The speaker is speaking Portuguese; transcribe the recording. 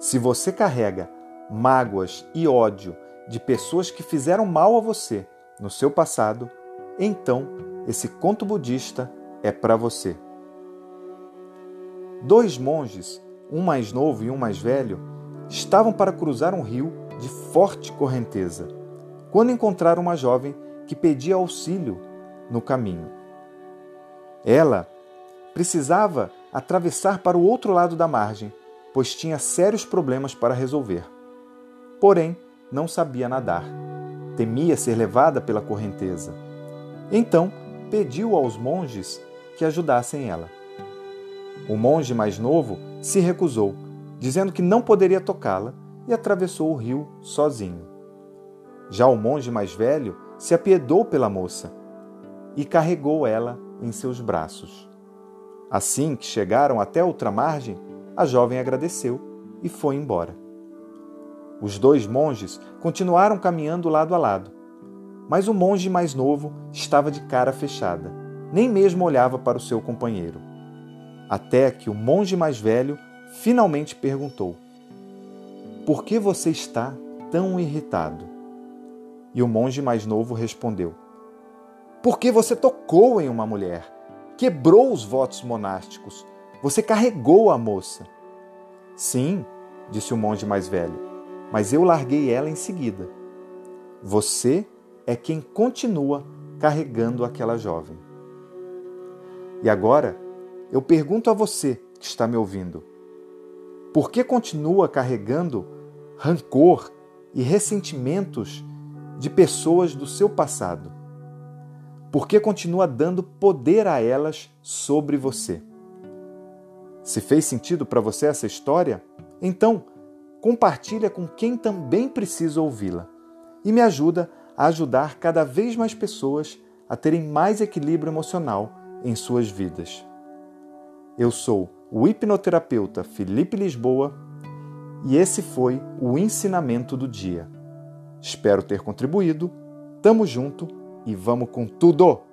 Se você carrega mágoas e ódio de pessoas que fizeram mal a você no seu passado, então esse conto budista é para você. Dois monges, um mais novo e um mais velho, estavam para cruzar um rio de forte correnteza, quando encontraram uma jovem que pedia auxílio no caminho. Ela precisava atravessar para o outro lado da margem, pois tinha sérios problemas para resolver. Porém, não sabia nadar. Temia ser levada pela correnteza. Então, pediu aos monges que ajudassem ela. O monge mais novo se recusou, dizendo que não poderia tocá-la e atravessou o rio sozinho. Já o monge mais velho se apiedou pela moça e carregou ela em seus braços. Assim que chegaram até outra margem, a jovem agradeceu e foi embora. Os dois monges continuaram caminhando lado a lado, mas o monge mais novo estava de cara fechada, nem mesmo olhava para o seu companheiro. Até que o monge mais velho finalmente perguntou: Por que você está tão irritado? E o monge mais novo respondeu: Porque você tocou em uma mulher quebrou os votos monásticos. Você carregou a moça. Sim, disse o monge mais velho, mas eu larguei ela em seguida. Você é quem continua carregando aquela jovem. E agora, eu pergunto a você que está me ouvindo: por que continua carregando rancor e ressentimentos de pessoas do seu passado? porque continua dando poder a elas sobre você. Se fez sentido para você essa história, então compartilha com quem também precisa ouvi-la e me ajuda a ajudar cada vez mais pessoas a terem mais equilíbrio emocional em suas vidas. Eu sou o hipnoterapeuta Felipe Lisboa e esse foi o ensinamento do dia. Espero ter contribuído. Tamo junto e vamos com tudo!